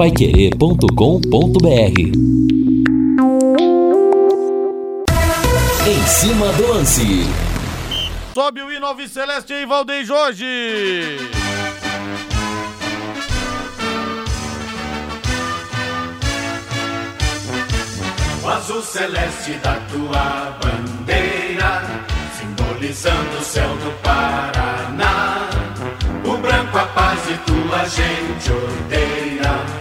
paiquerê.com.br Em cima do lance. Sobe o hino Alves Celeste em Valdem Jorge. O azul celeste da tua bandeira, simbolizando o céu do Paraná. O branco a paz e tua gente odeia.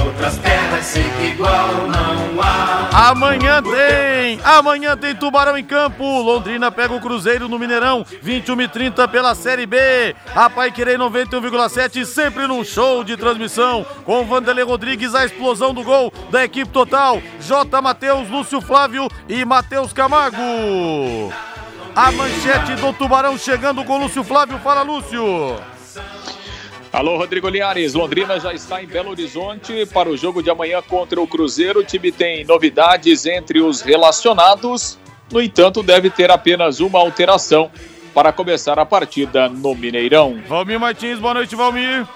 Outras terras sei que igual não há. Amanhã tem, amanhã tem Tubarão em campo. Londrina pega o Cruzeiro no Mineirão, 21 e 30 pela Série B. A Pai Querer 91,7 sempre num show de transmissão. Com Vanderlei Rodrigues, a explosão do gol da equipe total. J. Matheus, Lúcio Flávio e Matheus Camargo. A manchete do Tubarão chegando com Lúcio Flávio. Fala, Lúcio. Alô, Rodrigo Linhares. Londrina já está em Belo Horizonte para o jogo de amanhã contra o Cruzeiro. O time tem novidades entre os relacionados. No entanto, deve ter apenas uma alteração para começar a partida no Mineirão. Valmir Martins, boa noite, Valmir.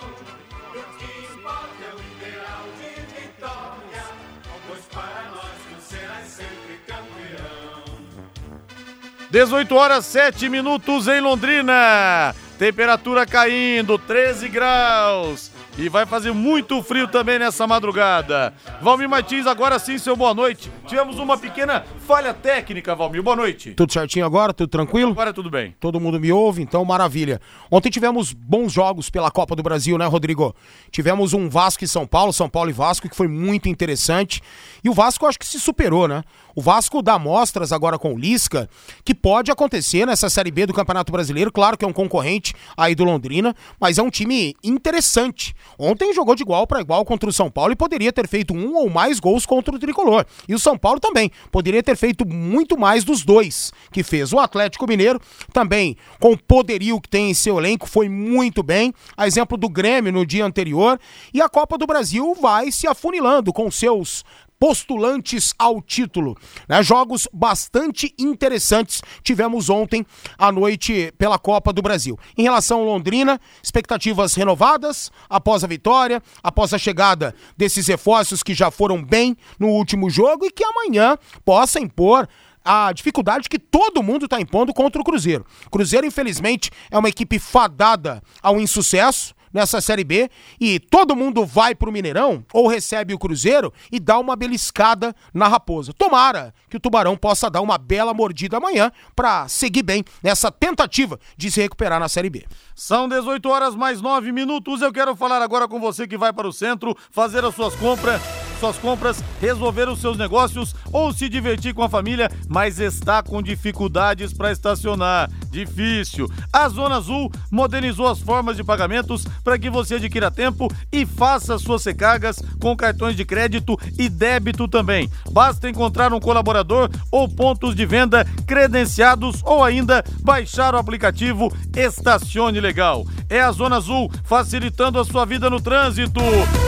Dezoito horas sete minutos em Londrina. Temperatura caindo, 13 graus. E vai fazer muito frio também nessa madrugada. Valmir Martins, agora sim, seu boa noite. Tivemos uma pequena falha técnica, Valmir. Boa noite. Tudo certinho agora? Tudo tranquilo? Agora tudo bem. Todo mundo me ouve, então maravilha. Ontem tivemos bons jogos pela Copa do Brasil, né, Rodrigo? Tivemos um Vasco e São Paulo, São Paulo e Vasco, que foi muito interessante. E o Vasco acho que se superou, né? O Vasco dá mostras agora com o Lisca que pode acontecer nessa Série B do Campeonato Brasileiro. Claro que é um concorrente aí do Londrina, mas é um time interessante. Ontem jogou de igual para igual contra o São Paulo e poderia ter feito um ou mais gols contra o Tricolor. E o São Paulo também poderia ter feito muito mais dos dois que fez. O Atlético Mineiro também, com o poderio que tem em seu elenco, foi muito bem. A exemplo do Grêmio no dia anterior. E a Copa do Brasil vai se afunilando com seus postulantes ao título. Né? Jogos bastante interessantes tivemos ontem à noite pela Copa do Brasil. Em relação ao Londrina, expectativas renovadas após a vitória, após a chegada desses reforços que já foram bem no último jogo e que amanhã possa impor a dificuldade que todo mundo está impondo contra o Cruzeiro. Cruzeiro, infelizmente, é uma equipe fadada ao insucesso nessa Série B e todo mundo vai pro Mineirão ou recebe o Cruzeiro e dá uma beliscada na Raposa. Tomara que o Tubarão possa dar uma bela mordida amanhã para seguir bem nessa tentativa de se recuperar na Série B. São 18 horas mais 9 minutos. Eu quero falar agora com você que vai para o centro fazer as suas compras suas compras, resolver os seus negócios ou se divertir com a família, mas está com dificuldades para estacionar. Difícil. A Zona Azul modernizou as formas de pagamentos para que você adquira tempo e faça suas recargas com cartões de crédito e débito também. Basta encontrar um colaborador ou pontos de venda credenciados ou ainda baixar o aplicativo Estacione Legal. É a Zona Azul facilitando a sua vida no trânsito.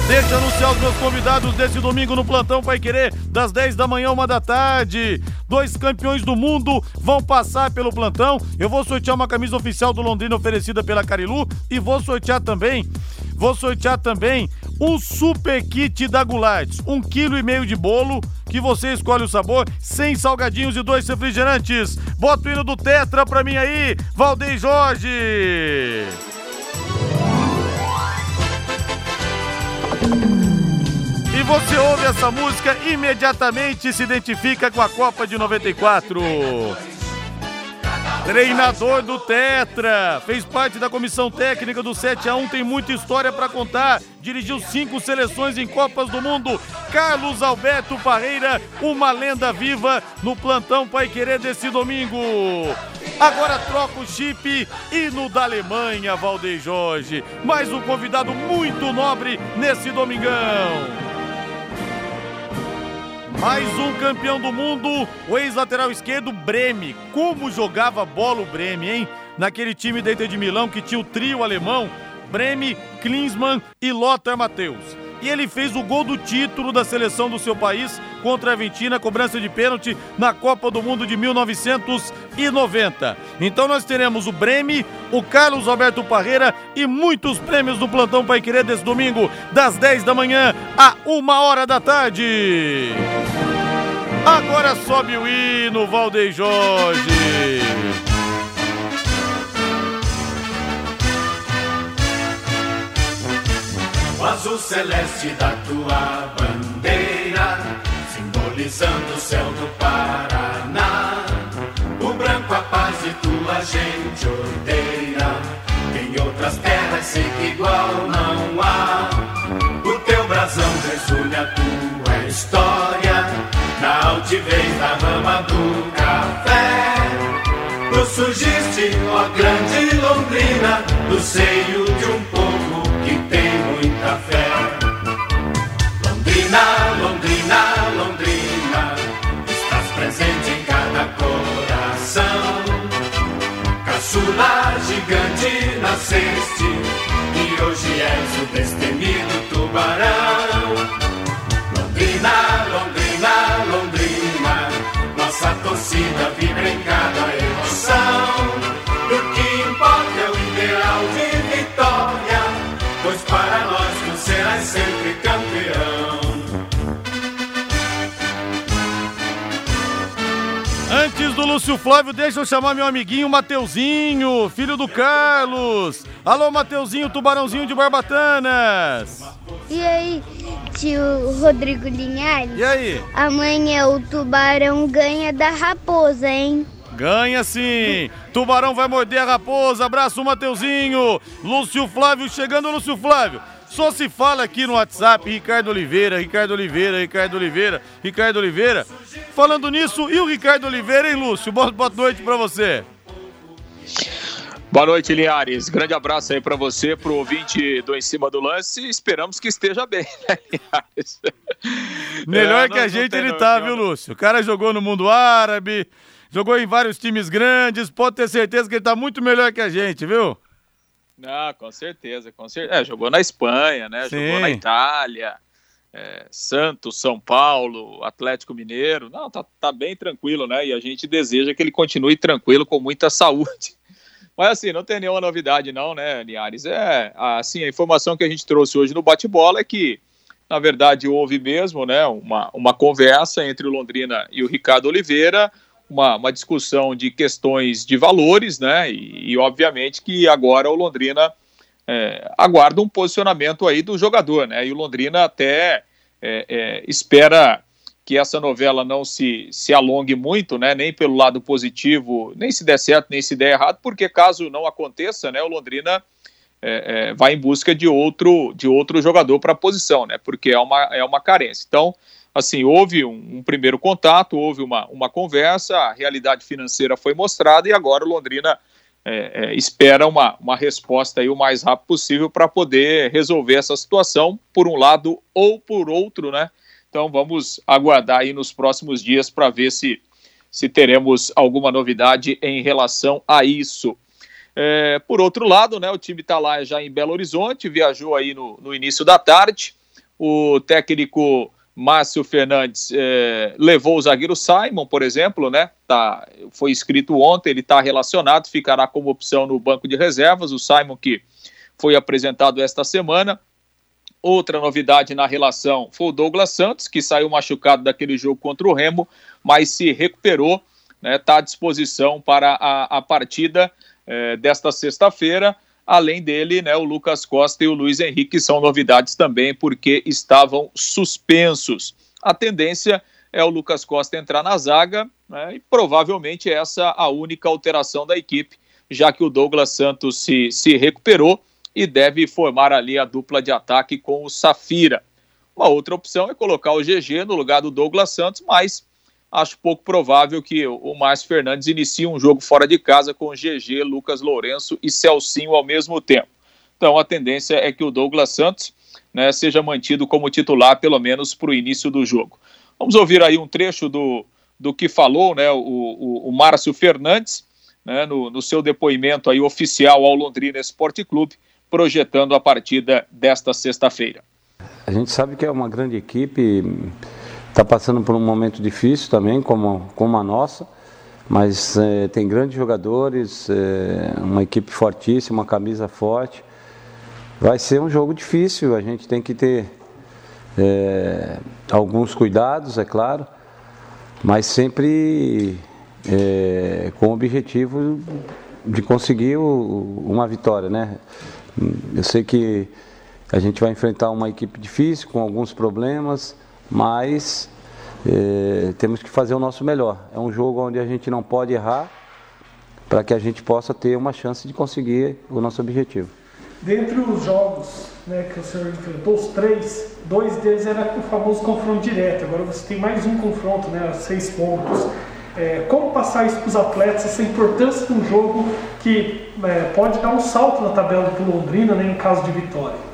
Deixa anunciar os meus convidados desse domingo no Plantão Pai Querer, das 10 da manhã, uma da tarde. Dois campeões do mundo vão passar pelo plantão. Eu vou sortear uma camisa oficial do Londrina oferecida pela Carilu e vou sortear também. Vou sortear também um super kit da Gulates, um quilo e meio de bolo que você escolhe o sabor, sem salgadinhos e dois refrigerantes. Bota o hino do Tetra pra mim aí, Valdeir Jorge. E você ouve essa música imediatamente se identifica com a Copa de 94. Treinador do Tetra, fez parte da comissão técnica do 7 a 1, tem muita história para contar. Dirigiu cinco seleções em Copas do Mundo. Carlos Alberto Parreira, uma lenda viva no plantão Pai Querer desse domingo. Agora troca o chip e no da Alemanha, Valdeir Jorge. Mais um convidado muito nobre nesse domingão. Mais um campeão do mundo, o ex-lateral esquerdo Breme. Como jogava bola o Breme, hein? Naquele time da Inter de Milão que tinha o trio alemão, Breme, Klinsmann e Lothar Matheus. e ele fez o gol do título da seleção do seu país contra a Argentina, cobrança de pênalti na Copa do Mundo de 1990. Então nós teremos o Breme, o Carlos Alberto Parreira e muitos prêmios do Plantão Pai Querer desse domingo, das 10 da manhã a 1 hora da tarde. Agora sobe o hino, Valdeir Jorge. O azul celeste da tua bandeira, simbolizando o céu do Paraná. O branco a paz e tua gente odeia. Em outras terras sei que igual não há. O teu brasão resume a tua história. Na altivez da rama do café. Tu surgiste, ó grande Londrina, do seio de um povo que tem muita fé. Londrina, Londrina, Londrina, estás presente em cada coração. Caçula gigante nasceste e hoje és o destemido tubarão. Nossa torcida Lúcio Flávio, deixa eu chamar meu amiguinho Mateuzinho, filho do Carlos. Alô, Mateuzinho, tubarãozinho de Barbatanas. E aí, tio Rodrigo Linhares? E aí? Amanhã o tubarão ganha da raposa, hein? Ganha sim! Tubarão vai morder a raposa. Abraço, Mateuzinho. Lúcio Flávio chegando, Lúcio Flávio. Só se fala aqui no WhatsApp, Ricardo Oliveira, Ricardo Oliveira, Ricardo Oliveira, Ricardo Oliveira. Falando nisso, e o Ricardo Oliveira, hein, Lúcio? Boa, boa noite pra você. Boa noite, Linhares. Grande abraço aí para você, pro ouvinte do Em Cima do Lance. Esperamos que esteja bem, né, Linhares? Melhor É, que a gente ele tá, viu, Lúcio? O cara jogou no mundo árabe, jogou em vários times grandes, pode ter certeza que ele tá muito melhor que a gente, viu? Ah, com certeza, com certeza. É, jogou na Espanha, né? Sim. Jogou na Itália, é, Santos, São Paulo, Atlético Mineiro. Não, tá, tá bem tranquilo, né? E a gente deseja que ele continue tranquilo, com muita saúde. Mas assim, não tem nenhuma novidade não, né, Linhares? É, assim, a informação que a gente trouxe hoje no bate-bola é que, na verdade, houve mesmo, né, uma, uma conversa entre o Londrina e o Ricardo Oliveira, uma, uma discussão de questões de valores, né, e, e, obviamente que agora o Londrina é, aguarda um posicionamento aí do jogador, né, e o Londrina até é, é, espera que essa novela não se, se alongue muito, né, nem pelo lado positivo, nem se der certo, nem se der errado, porque caso não aconteça, né, o Londrina é, é, vai em busca de outro, de outro jogador para a posição, né, porque é uma, é uma carência. Então, assim, houve um, um, primeiro contato, houve uma, uma conversa, a realidade financeira foi mostrada e agora o Londrina é, é, espera uma, uma resposta aí o mais rápido possível para poder resolver essa situação, por um lado ou por outro, né? Então vamos aguardar aí nos próximos dias para ver se, se teremos alguma novidade em relação a isso. É, por outro lado, né, o time está lá já em Belo Horizonte, viajou aí no, no início da tarde. O técnico Márcio Fernandes é, levou o zagueiro Simon, por exemplo, né? Tá, foi escrito ontem, ele está relacionado, ficará como opção no banco de reservas. O Simon que foi apresentado esta semana. Outra novidade na relação foi o Douglas Santos, que saiu machucado daquele jogo contra o Remo, mas se recuperou, está né, tá à disposição para a, a partida é, desta sexta-feira. Além dele, né, o Lucas Costa e o Luiz Henrique são novidades também, porque estavam suspensos. A tendência é o Lucas Costa entrar na zaga, né, e provavelmente essa a única alteração da equipe, já que o Douglas Santos se, se recuperou e deve formar ali a dupla de ataque com o Safira. Uma outra opção é colocar o GG no lugar do Douglas Santos, mas acho pouco provável que o Márcio Fernandes inicie um jogo fora de casa com GG, Lucas Lourenço e Celcinho ao mesmo tempo. Então a tendência é que o Douglas Santos né, seja mantido como titular, pelo menos para o início do jogo. Vamos ouvir aí um trecho do, do que falou né, o, o, o Márcio Fernandes né, no, no seu depoimento aí oficial ao Londrina Esporte Clube, projetando a partida desta sexta-feira. A gente sabe que é uma grande equipe, está passando por um momento difícil também, como, como a nossa, mas é, tem grandes jogadores, é, uma equipe fortíssima, uma camisa forte. Vai ser um jogo difícil, a gente tem que ter é, alguns cuidados, é claro, mas sempre é, com o objetivo de conseguir o, uma vitória, né? Eu sei que a gente vai enfrentar uma equipe difícil, com alguns problemas, mas é, temos que fazer o nosso melhor. É um jogo onde a gente não pode errar para que a gente possa ter uma chance de conseguir o nosso objetivo. Dentre os jogos né, que o senhor enfrentou, os três, dois deles era o famoso confronto direto. Agora você tem mais um confronto, né, seis pontos. É, como passar isso para os atletas, essa importância de um jogo que é, pode dar um salto na tabela do Londrina né, em caso de vitória?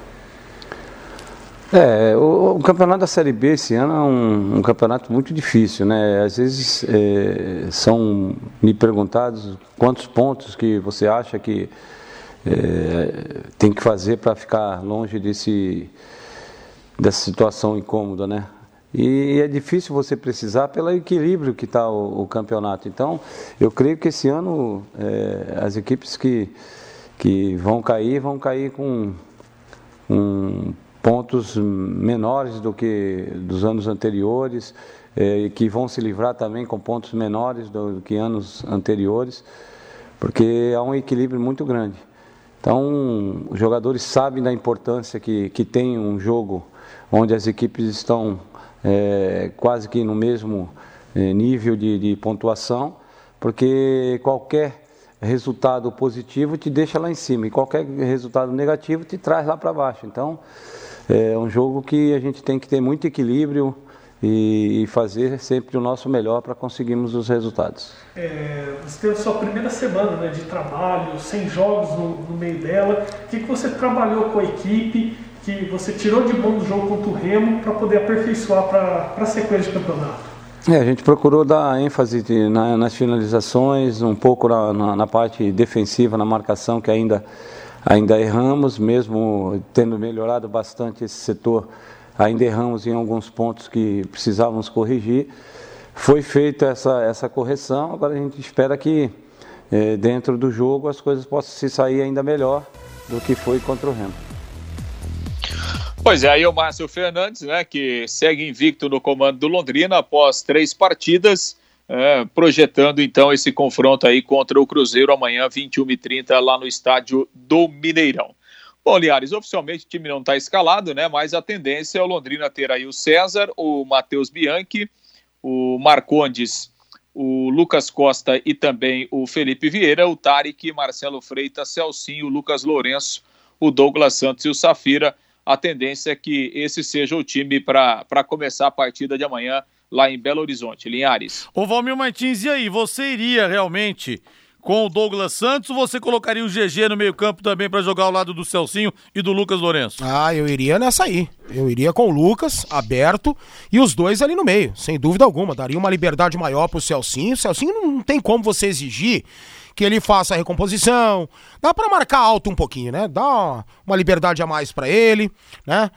É, o, o, campeonato da Série B esse ano é um, um campeonato muito difícil, né? Às vezes é, são me perguntados quantos pontos que você acha que é, tem que fazer para ficar longe desse, dessa situação incômoda, né? E é difícil você precisar pelo equilíbrio que está o, o, campeonato. Então, eu creio que esse ano é, as equipes que, que vão cair, vão cair com, com pontos menores do que dos anos anteriores, é, que vão se livrar também com pontos menores do, que anos anteriores, porque há um equilíbrio muito grande. Então, os jogadores sabem da importância que, que tem um jogo onde as equipes estão é, quase que no mesmo é, nível de, de pontuação, porque qualquer resultado positivo te deixa lá em cima e qualquer resultado negativo te traz lá para baixo. Então, é um jogo que a gente tem que ter muito equilíbrio e, fazer sempre o nosso melhor para conseguirmos os resultados. É, você teve a sua primeira semana né, de trabalho, sem jogos no, no meio dela. O que, que você trabalhou com a equipe? que você tirou de bom do jogo contra o Remo para poder aperfeiçoar para a sequência de campeonato? É, a gente procurou dar ênfase de, na, nas finalizações, um pouco na, na, na, parte defensiva, na marcação, que ainda, ainda erramos, mesmo tendo melhorado bastante esse setor, ainda erramos em alguns pontos que precisávamos corrigir. Foi feita essa, essa correção, agora a gente espera que é, dentro do jogo as coisas possam se sair ainda melhor do que foi contra o Remo. Pois é, aí o Márcio Fernandes, né, que segue invicto no comando do Londrina após três partidas, é, projetando então esse confronto aí contra o Cruzeiro amanhã, 21h30, lá no estádio do Mineirão. Bom, Liares, oficialmente o time não está escalado, né? Mas a tendência é o Londrina ter aí o César, o Matheus Bianchi, o Marcondes, o Lucas Costa e também o Felipe Vieira, o Tarek, Marcelo Freitas, Celcinho, Lucas Lourenço, o Douglas Santos e o Safira a tendência é que esse seja o time para começar a partida de amanhã lá em Belo Horizonte. Linhares. Ô Valmir Martins, e aí, você iria realmente com o Douglas Santos ou você colocaria o GG no meio campo também para jogar ao lado do Celcinho e do Lucas Lourenço? Ah, eu iria nessa aí. Eu iria com o Lucas, aberto, e os dois ali no meio, sem dúvida alguma. Daria uma liberdade maior pro Celcinho. O Celcinho não tem como você exigir que ele faça a recomposição. Dá para marcar alto um pouquinho, né? Dá uma liberdade a mais para ele, né?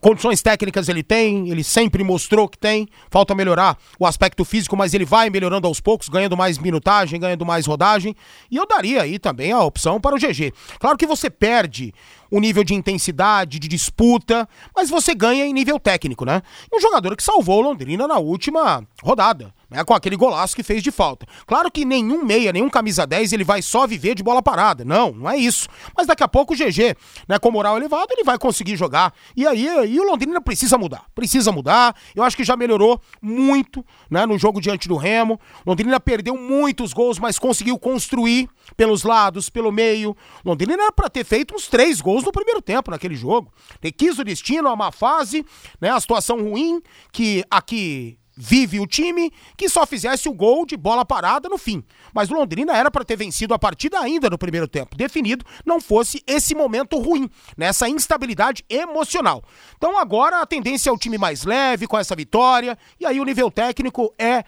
Condições técnicas ele tem, ele sempre mostrou que tem. Falta melhorar o aspecto físico, mas ele vai melhorando aos poucos, ganhando mais minutagem, ganhando mais rodagem. E eu daria aí também a opção para o GG. Claro que você perde o nível de intensidade, de disputa, mas você ganha em nível técnico, né? E um jogador que salvou Londrina na última rodada né, com aquele golaço que fez de falta. Claro que nenhum meia, nenhum camisa 10, ele vai só viver de bola parada. Não, não é isso. Mas daqui a pouco o GG, né, com moral elevado, ele vai conseguir jogar. E aí, aí o Londrina precisa mudar. Precisa mudar. Eu acho que já melhorou muito né, no jogo diante do Remo. Londrina perdeu muitos gols, mas conseguiu construir pelos lados, pelo meio. Londrina era para ter feito uns três gols no primeiro tempo naquele jogo. Ele o destino, a má fase, né, a situação ruim que aqui vive o time que só fizesse o gol de bola parada no fim. Mas o Londrina era para ter vencido a partida ainda no primeiro tempo, definido, não fosse esse momento ruim, nessa instabilidade emocional. Então agora a tendência é o time mais leve com essa vitória, e aí o nível técnico é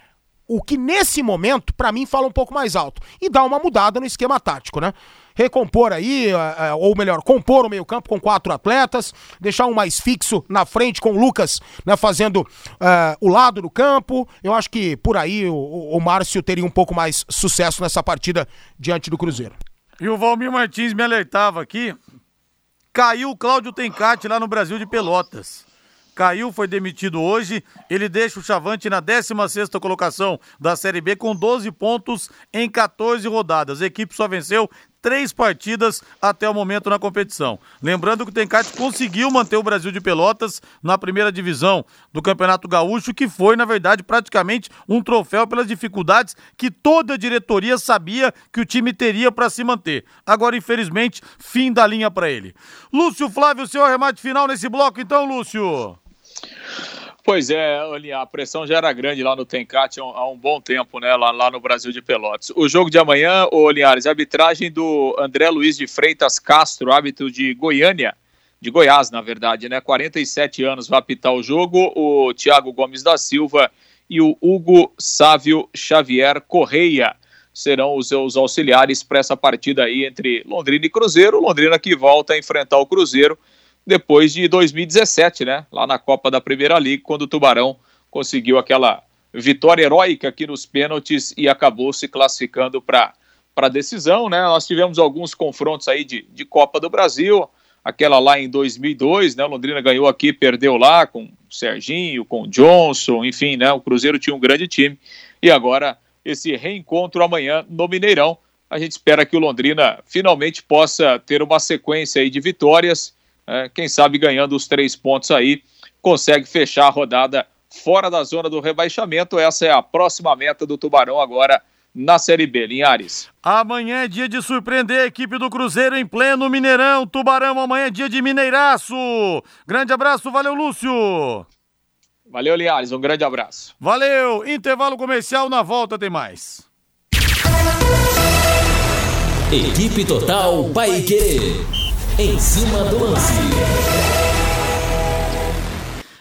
o que nesse momento, para mim, fala um pouco mais alto. E dá uma mudada no esquema tático, né? Recompor aí, uh, ou melhor, compor o meio-campo com quatro atletas, deixar um mais fixo na frente com o Lucas, né, fazendo uh, o lado do campo. Eu acho que por aí o, o Márcio teria um pouco mais sucesso nessa partida diante do Cruzeiro. E o Valmir Martins me alertava aqui. Caiu o Cláudio Tencati lá no Brasil de Pelotas caiu, foi demitido hoje. Ele deixa o Chavante na 16 colocação da Série B com 12 pontos em 14 rodadas. A equipe só venceu três partidas até o momento na competição. Lembrando que o Tencate conseguiu manter o Brasil de Pelotas na primeira divisão do Campeonato Gaúcho, que foi, na verdade, praticamente um troféu pelas dificuldades que toda a diretoria sabia que o time teria para se manter. Agora, infelizmente, fim da linha para ele. Lúcio Flávio, seu arremate final nesse bloco, então, Lúcio. Pois é, a pressão já era grande lá no Tencate há um bom tempo, né? Lá, lá no Brasil de Pelotas. O jogo de amanhã, o Linhares, arbitragem do André Luiz de Freitas Castro, árbitro de Goiânia, de Goiás, na verdade, né? 47 anos vai apitar o jogo. O Thiago Gomes da Silva e o Hugo Sávio Xavier Correia serão os seus auxiliares para essa partida aí entre Londrina e Cruzeiro. Londrina que volta a enfrentar o Cruzeiro depois de 2017, né? Lá na Copa da Primeira Liga, quando o Tubarão conseguiu aquela vitória heróica aqui nos pênaltis e acabou se classificando para a decisão, né? Nós tivemos alguns confrontos aí de, de Copa do Brasil, aquela lá em 2002, né? Londrina ganhou aqui, perdeu lá com o Serginho, com o Johnson, enfim, né? O Cruzeiro tinha um grande time e agora esse reencontro amanhã no Mineirão. A gente espera que o Londrina finalmente possa ter uma sequência aí de vitórias é, quem sabe ganhando os três pontos aí, consegue fechar a rodada fora da zona do rebaixamento. Essa é a próxima meta do Tubarão agora na Série B, Linhares. Amanhã é dia de surpreender a equipe do Cruzeiro em pleno Mineirão. Tubarão, amanhã é dia de Mineiraço. Grande abraço, valeu, Lúcio. Valeu, Linhares, um grande abraço. Valeu, intervalo comercial, na volta tem mais. Equipe Total Paique. Em cima do lance.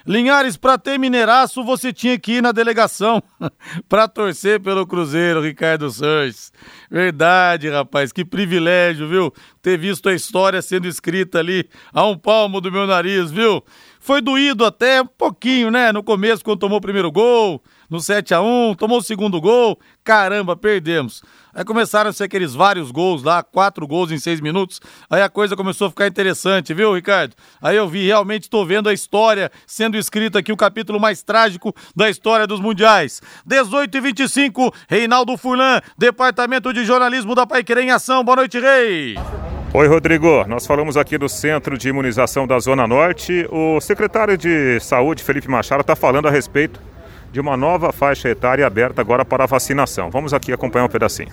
Linhares, para ter Mineiraço, você tinha que ir na delegação para torcer pelo Cruzeiro, Ricardo Sanches. Verdade, rapaz, que privilégio, viu? Ter visto a história sendo escrita ali a um palmo do meu nariz, viu? Foi doído até um pouquinho, né? No começo, quando tomou o primeiro gol, no 7 a 1 tomou o segundo gol, caramba, perdemos. Aí começaram a ser aqueles vários gols lá, quatro gols em seis minutos. Aí a coisa começou a ficar interessante, viu, Ricardo? Aí eu vi, realmente estou vendo a história sendo escrita aqui, o capítulo mais trágico da história dos mundiais. 18 e 25, Reinaldo Furlan, Departamento de Jornalismo da Paiquerê em Ação. Boa noite, Rei. Oi, Rodrigo. Nós falamos aqui do Centro de Imunização da Zona Norte. O secretário de Saúde, Felipe Machado, está falando a respeito de uma nova faixa etária aberta agora para a vacinação. Vamos aqui acompanhar um pedacinho.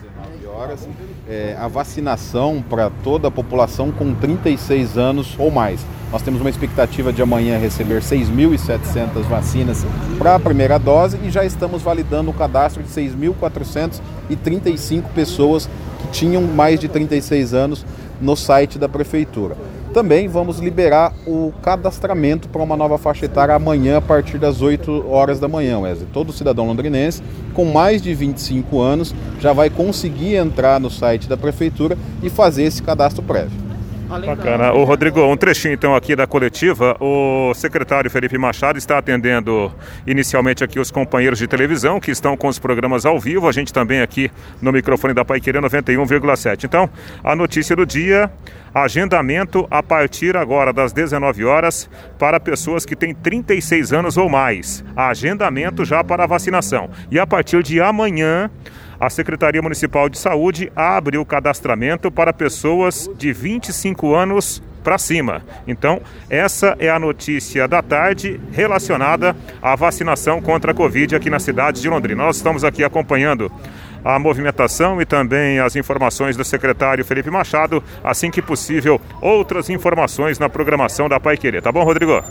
É, a vacinação para toda a população com 36 anos ou mais. Nós temos uma expectativa de amanhã receber 6.700 vacinas para a primeira dose e já estamos validando o cadastro de 6.435 pessoas que tinham mais de 36 anos no site da prefeitura. Também vamos liberar o cadastramento para uma nova faixa etária amanhã a partir das 8 horas da manhã, Wesley. Todo cidadão londrinense com mais de 25 anos já vai conseguir entrar no site da prefeitura e fazer esse cadastro prévio. Bacana. O Rodrigo, um trechinho então aqui da coletiva. O secretário Felipe Machado está atendendo inicialmente aqui os companheiros de televisão que estão com os programas ao vivo. A gente também aqui no microfone da Paiquerê 91,7. Então, a notícia do dia, agendamento a partir agora das 19 horas para pessoas que têm 36 anos ou mais. Agendamento já para a vacinação. E a partir de amanhã, a Secretaria Municipal de Saúde abre o cadastramento para pessoas de 25 anos para cima. Então, essa é a notícia da tarde relacionada à vacinação contra a Covid aqui na cidade de Londrina. Nós estamos aqui acompanhando a movimentação e também as informações do secretário Felipe Machado. Assim que possível, outras informações na programação da Pai Querer. Tá bom, Rodrigo?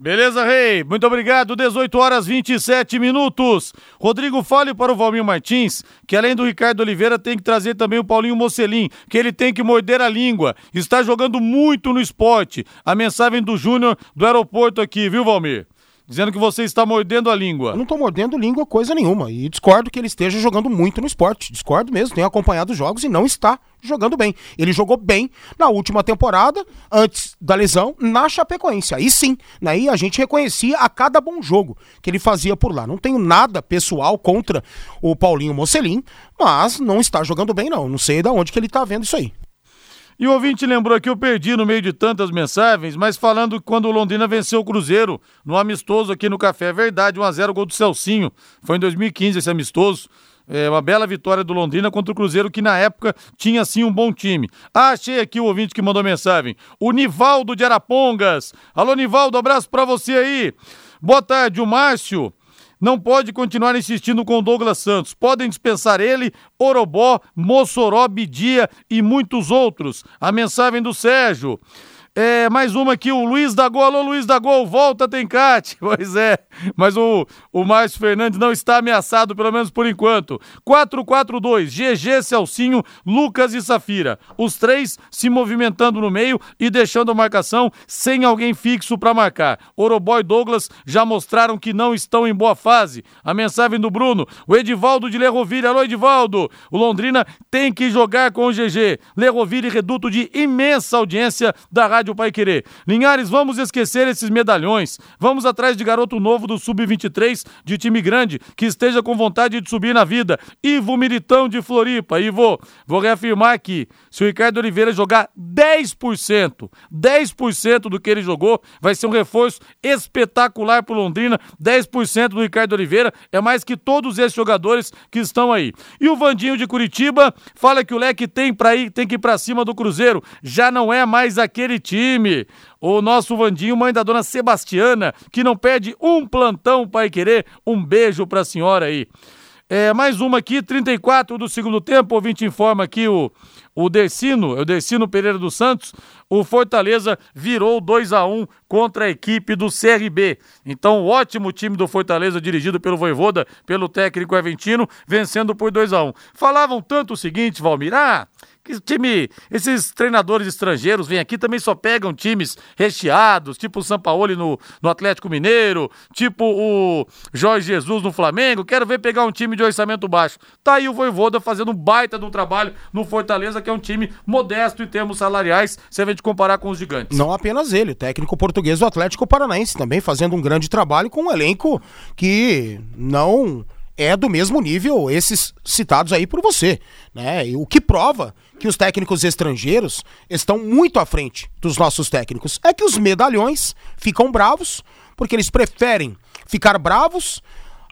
Beleza, Rei? Muito obrigado. 18 horas 27 minutos. Rodrigo, fale para o Valmir Martins que além do Ricardo Oliveira tem que trazer também o Paulinho Mocelin, que ele tem que morder a língua. Está jogando muito no esporte. A mensagem do Júnior do aeroporto aqui, viu, Valmir? Dizendo que você está mordendo a língua. Eu não tô mordendo língua coisa nenhuma. E discordo que ele esteja jogando muito no esporte. Discordo mesmo, tenho acompanhado os jogos e não está jogando bem. Ele jogou bem na última temporada, antes da lesão, na Chapecoense. Aí sim, né? aí a gente reconhecia a cada bom jogo que ele fazia por lá. Não tenho nada pessoal contra o Paulinho Mocelin, mas não está jogando bem, não. Não sei de onde que ele está vendo isso aí. E o ouvinte lembrou que eu perdi no meio de tantas mensagens, mas falando quando o Londrina venceu o Cruzeiro no amistoso aqui no Café. É verdade, 1x0 gol do Celcinho. Foi em 2015 esse amistoso. É uma bela vitória do Londrina contra o Cruzeiro, que na época tinha sim um bom time. Ah, achei aqui o ouvinte que mandou mensagem. O Nivaldo de Arapongas. Alô, Nivaldo, abraço pra você aí. Boa tarde, o Márcio não pode continuar insistindo com o Douglas Santos. Podem dispensar ele, Orobó, Mossoró, Bidia e muitos outros. A mensagem do Sérgio. É, mais uma aqui, o Luiz da Gol. Alô, Luiz da Gol, volta, Tencate. Pois é, mas o, o Márcio Fernandes não está ameaçado, pelo menos por enquanto. 4-4-2, GG, Celcinho, Lucas e Safira. Os três se movimentando no meio e deixando a marcação sem alguém fixo para marcar. Oroboy e Douglas já mostraram que não estão em boa fase. A mensagem do Bruno, o Edivaldo de Lerroville. Alô, Edivaldo. O Londrina tem que jogar com o GG. Lerroville, reduto de imensa audiência da Rádio Pai Querer. Linhares, vamos esquecer esses medalhões. Vamos atrás de garoto novo do Sub-23, de time grande, que esteja com vontade de subir na vida. Ivo Militão de Floripa. Ivo, vou reafirmar aqui: se o Ricardo Oliveira jogar 10%, 10% do que ele jogou, vai ser um reforço espetacular pro Londrina. 10% do Ricardo Oliveira é mais que todos esses jogadores que estão aí. E o Vandinho de Curitiba fala que o Leque tem para ir, tem que ir para cima do Cruzeiro. Já não é mais aquele time. O nosso Vandinho, mãe da dona Sebastiana, que não perde um plantão Pai Querer. Um beijo pra senhora aí. É, mais uma aqui, 34 do segundo tempo. O ouvinte informa aqui o, o Dercino, é o Dercino Pereira dos Santos. O Fortaleza virou 2 a 1 contra a equipe do CRB. Então, ótimo time do Fortaleza, dirigido pelo Voivoda, pelo técnico Aventino, vencendo por 2 a 1 Falavam tanto o seguinte, Valmir, ah, que time, esses treinadores estrangeiros vêm aqui também só pegam times recheados, tipo o Sampaoli no, no Atlético Mineiro, tipo o Jorge Jesus no Flamengo. Quero ver pegar um time de orçamento baixo. Tá aí o Voivoda fazendo um baita de um trabalho no Fortaleza, que é um time modesto em termos salariais, se a gente comparar com os gigantes. Não apenas ele, o técnico português do Atlético Paranaense também fazendo um grande trabalho com um elenco que não é do mesmo nível esses citados aí por você, né? O que prova que os técnicos estrangeiros estão muito à frente dos nossos técnicos é que os medalhões ficam bravos porque eles preferem ficar bravos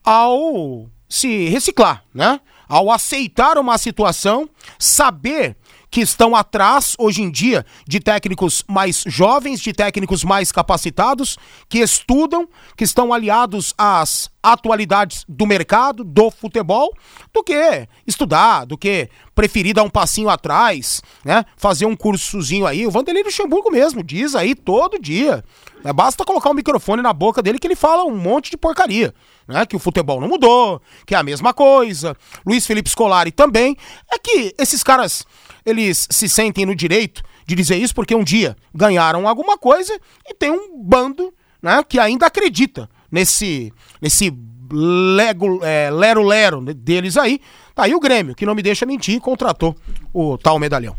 ao se reciclar, né? Ao aceitar uma situação, saber que estão atrás hoje em dia de técnicos mais jovens, de técnicos mais capacitados, que estudam, que estão aliados às atualidades do mercado, do futebol, do que estudar, do que preferir dar um passinho atrás, né? Fazer um cursozinho aí. O Vanderlei Luxemburgo mesmo diz aí todo dia. Né? Basta colocar o microfone na boca dele que ele fala um monte de porcaria. Né, que o futebol não mudou, que é a mesma coisa. Luiz Felipe Scolari também. É que esses caras eles se sentem no direito de dizer isso porque um dia ganharam alguma coisa e tem um bando né, que ainda acredita nesse, nesse lego, é, lero-lero deles aí. Tá aí o Grêmio, que não me deixa mentir, contratou o tal medalhão.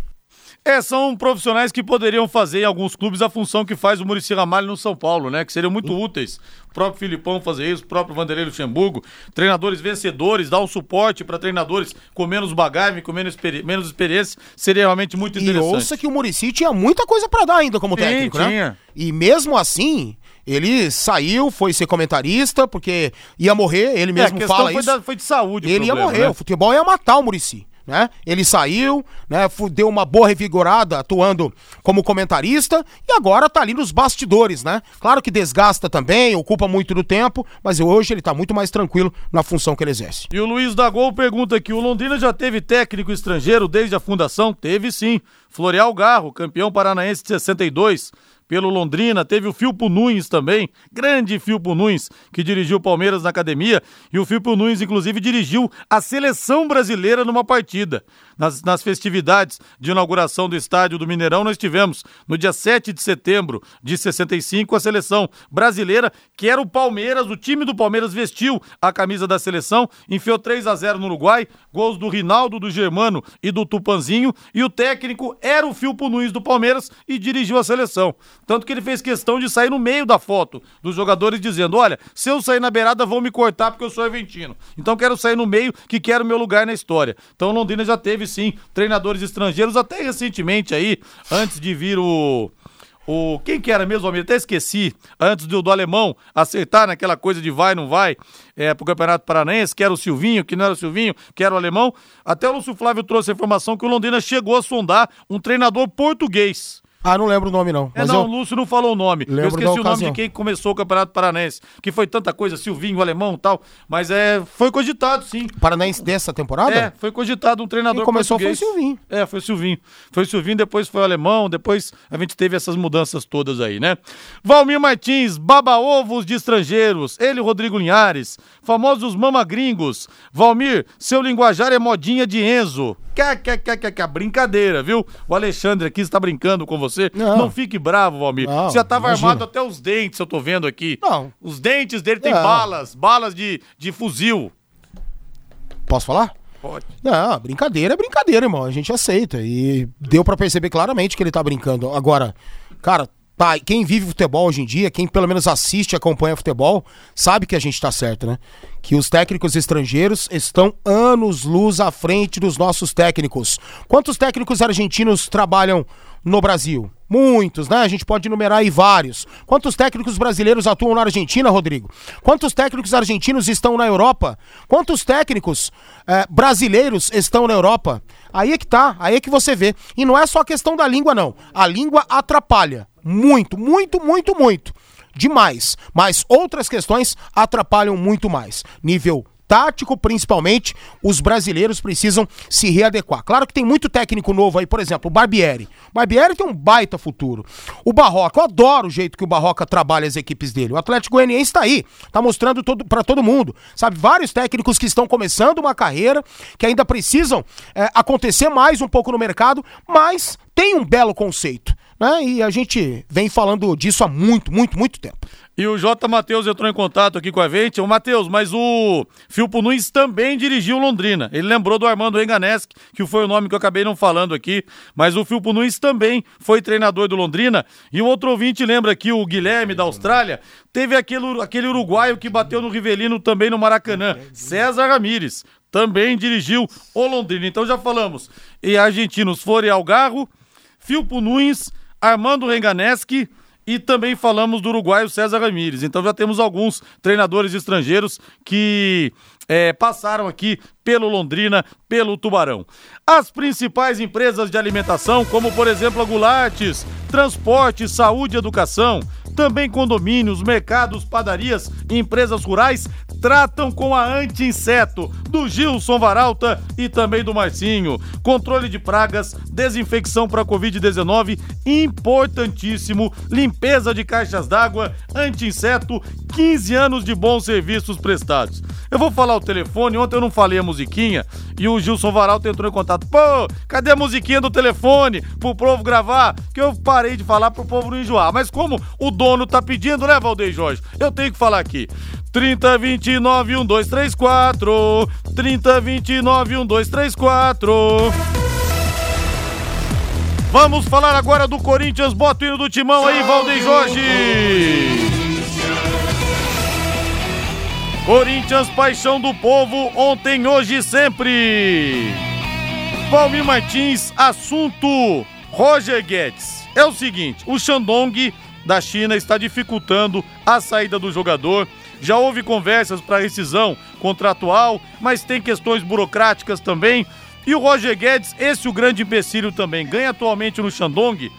É, são profissionais que poderiam fazer em alguns clubes a função que faz o Murici Ramalho no São Paulo, né? Que seriam muito úteis. O próprio Filipão fazer isso, o próprio Vanderlei Luxemburgo, treinadores vencedores, dar um suporte para treinadores com menos bagagem, com menos, experi menos experiência, seria realmente muito interessante. E ouça que o Murici tinha muita coisa para dar ainda como técnico, Sim, né? Tinha. E mesmo assim, ele saiu, foi ser comentarista, porque ia morrer, ele mesmo é, fala foi isso. Da, foi de saúde Ele problema, ia morrer, né? o futebol ia matar o Murici né? Ele saiu, né? Deu uma boa revigorada atuando como comentarista e agora tá ali nos bastidores, né? Claro que desgasta também, ocupa muito do tempo, mas hoje ele tá muito mais tranquilo na função que ele exerce. E o Luiz Dagol pergunta aqui: o Londrina já teve técnico estrangeiro desde a fundação? Teve sim. Floreal Garro, campeão paranaense de 62 pelo Londrina. Teve o Filpo Nunes também, grande Filpo Nunes, que dirigiu o Palmeiras na academia. E o Filpo Nunes, inclusive, dirigiu a seleção brasileira numa partida. Nas, nas festividades de inauguração do estádio do Mineirão, nós tivemos, no dia 7 de setembro de 65, a seleção brasileira, que era o Palmeiras, o time do Palmeiras vestiu a camisa da seleção, enfiou 3 a 0 no Uruguai, gols do Rinaldo, do Germano e do Tupanzinho, e o técnico era o Filpo Nunes do Palmeiras e dirigiu a seleção. Tanto que ele fez questão de sair no meio da foto dos jogadores dizendo: Olha, se eu sair na beirada, vão me cortar porque eu sou argentino. Então quero sair no meio que quero meu lugar na história. Então Londrina já teve sim treinadores estrangeiros, até recentemente aí, antes de vir o. O, quem que era mesmo, Almir? Até esqueci, antes do, do alemão acertar naquela coisa de vai, não vai, é, pro Campeonato Paranaense, que era o Silvinho, que não era o Silvinho, que era o alemão. Até o Lúcio Flávio trouxe a informação que o Londrina chegou a sondar um treinador português. Ah, não lembro o nome, não. É, não, eu... o Lúcio não falou o nome. Lembro eu esqueci o nome de quem começou o Campeonato Paranense. Que foi tanta coisa, Silvinho, alemão e tal. Mas é, foi cogitado, sim. Paranense dessa temporada? É, foi cogitado um treinador quem começou português. foi o Silvinho. É, foi o Silvinho. Foi o Silvinho, depois foi o alemão, depois a gente teve essas mudanças todas aí, né? Valmir Martins, baba-ovos de estrangeiros. Ele, Rodrigo Linhares. Famosos mamagringos. Valmir, seu linguajar é modinha de Enzo. Quer. Brincadeira, viu? O Alexandre aqui está brincando com você. Não. Não fique bravo, Valmir. Não, você já estava armado até os dentes, eu tô vendo aqui. Não. Os dentes dele tem Não. balas, balas de, de fuzil. Posso falar? Pode. Não, brincadeira é brincadeira, irmão. A gente aceita. E deu pra perceber claramente que ele tá brincando. Agora, cara, tá, quem vive futebol hoje em dia, quem pelo menos assiste e acompanha futebol, sabe que a gente tá certo, né? Que os técnicos estrangeiros estão anos luz à frente dos nossos técnicos. Quantos técnicos argentinos trabalham no Brasil? Muitos, né? A gente pode enumerar aí vários. Quantos técnicos brasileiros atuam na Argentina, Rodrigo? Quantos técnicos argentinos estão na Europa? Quantos técnicos eh, brasileiros estão na Europa? Aí é que tá, aí é que você vê. E não é só questão da língua, não. A língua atrapalha. Muito, muito, muito, muito. Demais. Mas outras questões atrapalham muito mais. Nível tático, principalmente, os brasileiros precisam se readequar. Claro que tem muito técnico novo aí, por exemplo, o Barbieri. O Barbieri tem um baita futuro. O Barroca, eu adoro o jeito que o Barroca trabalha as equipes dele. O Atlético Goianiense tá aí, tá mostrando todo, para todo mundo. Sabe, vários técnicos que estão começando uma carreira, que ainda precisam é, acontecer mais um pouco no mercado, mas tem um belo conceito. Né? E a gente vem falando disso há muito, muito, muito tempo. E o J. Matheus entrou em contato aqui com a gente. Ô, Matheus, mas o Filpo Nunes também dirigiu Londrina. Ele lembrou do Armando Enganeschi, que foi o nome que eu acabei não falando aqui. Mas o Filpo Nunes também foi treinador do Londrina. E o outro ouvinte lembra aqui, o Guilherme da Austrália, teve aquele, aquele uruguaio que bateu no Rivelino também no Maracanã, César Ramírez. Também dirigiu o Londrina. Então já falamos. E argentinos Fore Algarro, Filpo Nunes, Armando Renganeschi e também falamos do uruguaio César Ramírez. Então já temos alguns treinadores estrangeiros que é, passaram aqui pelo Londrina, pelo Tubarão. As principais empresas de alimentação, como por exemplo a Gulates, transporte, saúde e educação, também condomínios, mercados, padarias e empresas rurais tratam com a anti-inseto do Gilson Varalta e também do Marcinho. Controle de pragas, desinfecção para Covid-19, importantíssimo, limpeza de caixas d'água, anti-inseto, 15 anos de bons serviços prestados. Eu vou falar o telefone, ontem eu não falei a musiquinha e o Gilson Varalta entrou em contato. Pô, cadê a musiquinha do telefone pro povo gravar? Que eu parei de falar pro povo não enjoar. Mas como o dono tá pedindo, né, Valdeir Jorge? Eu tenho que falar aqui. 30 29 1234 30 29 1234 Vamos falar agora do Corinthians, bota o hino do timão aí, Valdeir Jorge. Corinthians, paixão do povo, ontem, hoje e sempre. Valmir Martins, assunto Roger Guedes. É o seguinte, o Shandong da China está dificultando a saída do jogador. Já houve conversas para rescisão contratual, mas tem questões burocráticas também. E o Roger Guedes, esse o grande empecilho também, ganha atualmente no Shandong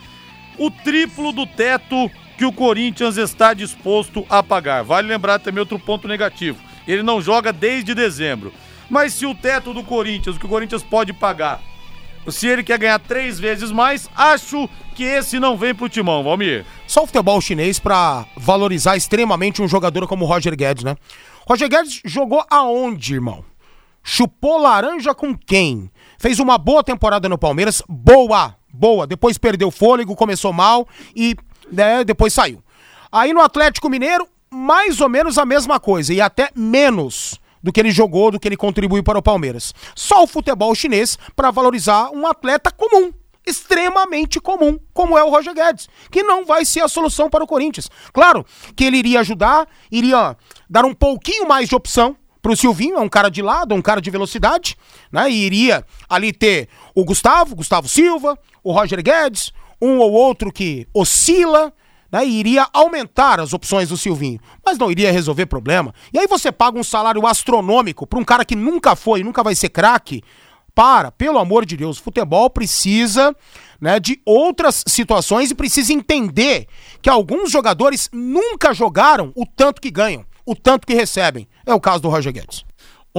o triplo do teto que o Corinthians está disposto a pagar. Vale lembrar também outro ponto negativo. Ele não joga desde dezembro. Mas se o teto do Corinthians, o que o Corinthians pode pagar, se ele quer ganhar três vezes mais, acho que esse não vem pro timão, Valmir. só o futebol chinês para valorizar extremamente um jogador como o Roger Guedes, né? Roger Guedes jogou aonde, irmão? Chupou laranja com quem? Fez uma boa temporada no Palmeiras, boa, boa. Depois perdeu fôlego, começou mal e né, depois saiu. Aí no Atlético Mineiro, mais ou menos a mesma coisa e até menos do que ele jogou, do que ele contribuiu para o Palmeiras. Só o futebol chinês para valorizar um atleta comum, extremamente comum, como é o Roger Guedes, que não vai ser a solução para o Corinthians. Claro que ele iria ajudar, iria dar um pouquinho mais de opção para o Silvinho, é um cara de lado, um cara de velocidade, né? E iria ali ter o Gustavo, Gustavo Silva, o Roger Guedes, um ou outro que oscila, né, iria aumentar as opções do Silvinho, mas não iria resolver problema. E aí você paga um salário astronômico para um cara que nunca foi, nunca vai ser craque. Para, pelo amor de Deus, futebol precisa né, de outras situações e precisa entender que alguns jogadores nunca jogaram o tanto que ganham, o tanto que recebem. É o caso do Roger Guedes.